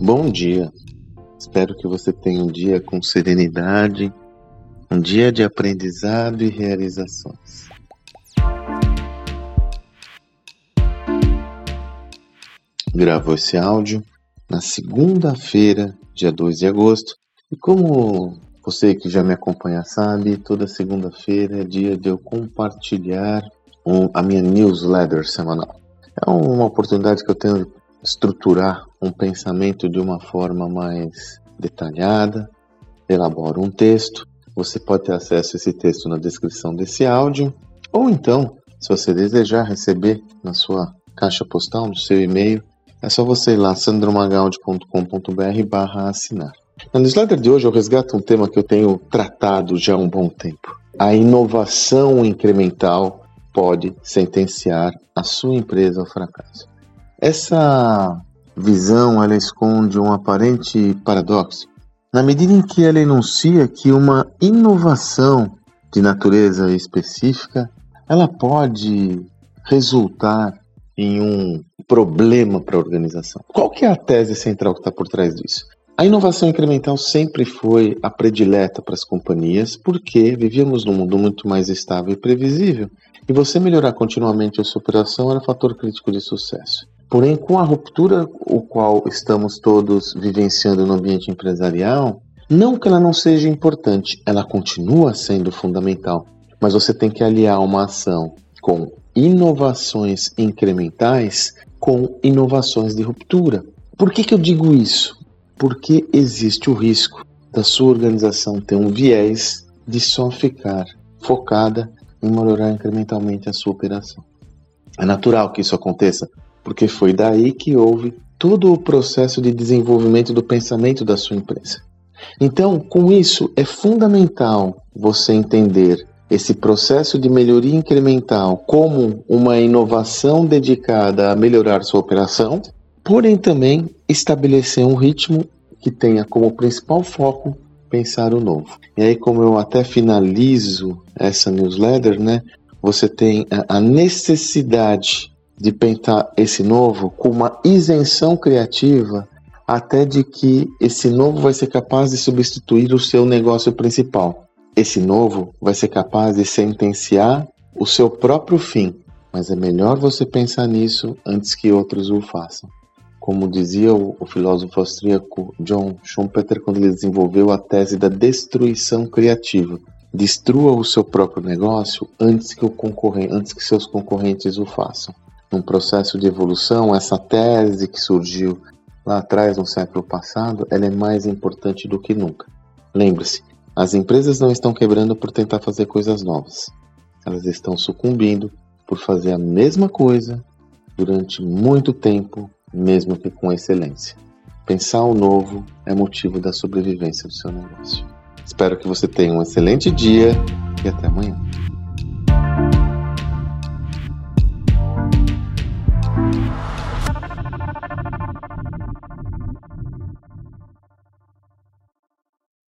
Bom dia. Espero que você tenha um dia com serenidade, um dia de aprendizado e realizações. Gravo esse áudio na segunda-feira, dia 2 de agosto, e como você que já me acompanha sabe, toda segunda-feira é dia de eu compartilhar um, a minha newsletter semanal. É uma oportunidade que eu tenho de estruturar um pensamento de uma forma mais detalhada, elaboro um texto. Você pode ter acesso a esse texto na descrição desse áudio, ou então, se você desejar receber na sua caixa postal, no seu e-mail, é só você ir lá, sandromagaldi.com.br barra assinar. Na newsletter de hoje eu resgato um tema que eu tenho tratado já há um bom tempo. A inovação incremental pode sentenciar a sua empresa ao fracasso. Essa visão ela esconde um aparente paradoxo, na medida em que ela enuncia que uma inovação de natureza específica ela pode resultar em um problema para a organização. Qual que é a tese central que está por trás disso? A inovação incremental sempre foi a predileta para as companhias porque vivíamos num mundo muito mais estável e previsível. E você melhorar continuamente a sua operação era fator crítico de sucesso. Porém, com a ruptura o qual estamos todos vivenciando no ambiente empresarial, não que ela não seja importante, ela continua sendo fundamental, mas você tem que aliar uma ação com inovações incrementais com inovações de ruptura. Por que, que eu digo isso? Porque existe o risco da sua organização ter um viés de só ficar focada em melhorar incrementalmente a sua operação. É natural que isso aconteça, porque foi daí que houve todo o processo de desenvolvimento do pensamento da sua empresa. Então, com isso, é fundamental você entender esse processo de melhoria incremental como uma inovação dedicada a melhorar sua operação, porém também estabelecer um ritmo que tenha como principal foco pensar o novo. E aí, como eu até finalizo essa newsletter, né, você tem a necessidade de pensar esse novo com uma isenção criativa até de que esse novo vai ser capaz de substituir o seu negócio principal. Esse novo vai ser capaz de sentenciar o seu próprio fim, mas é melhor você pensar nisso antes que outros o façam. Como dizia o, o filósofo austríaco John Schumpeter quando ele desenvolveu a tese da destruição criativa. Destrua o seu próprio negócio antes que, o concorrente, antes que seus concorrentes o façam. Num processo de evolução, essa tese que surgiu lá atrás, no século passado, ela é mais importante do que nunca. Lembre-se, as empresas não estão quebrando por tentar fazer coisas novas. Elas estão sucumbindo por fazer a mesma coisa durante muito tempo, mesmo que com excelência. Pensar o novo é motivo da sobrevivência do seu negócio. Espero que você tenha um excelente dia e até amanhã.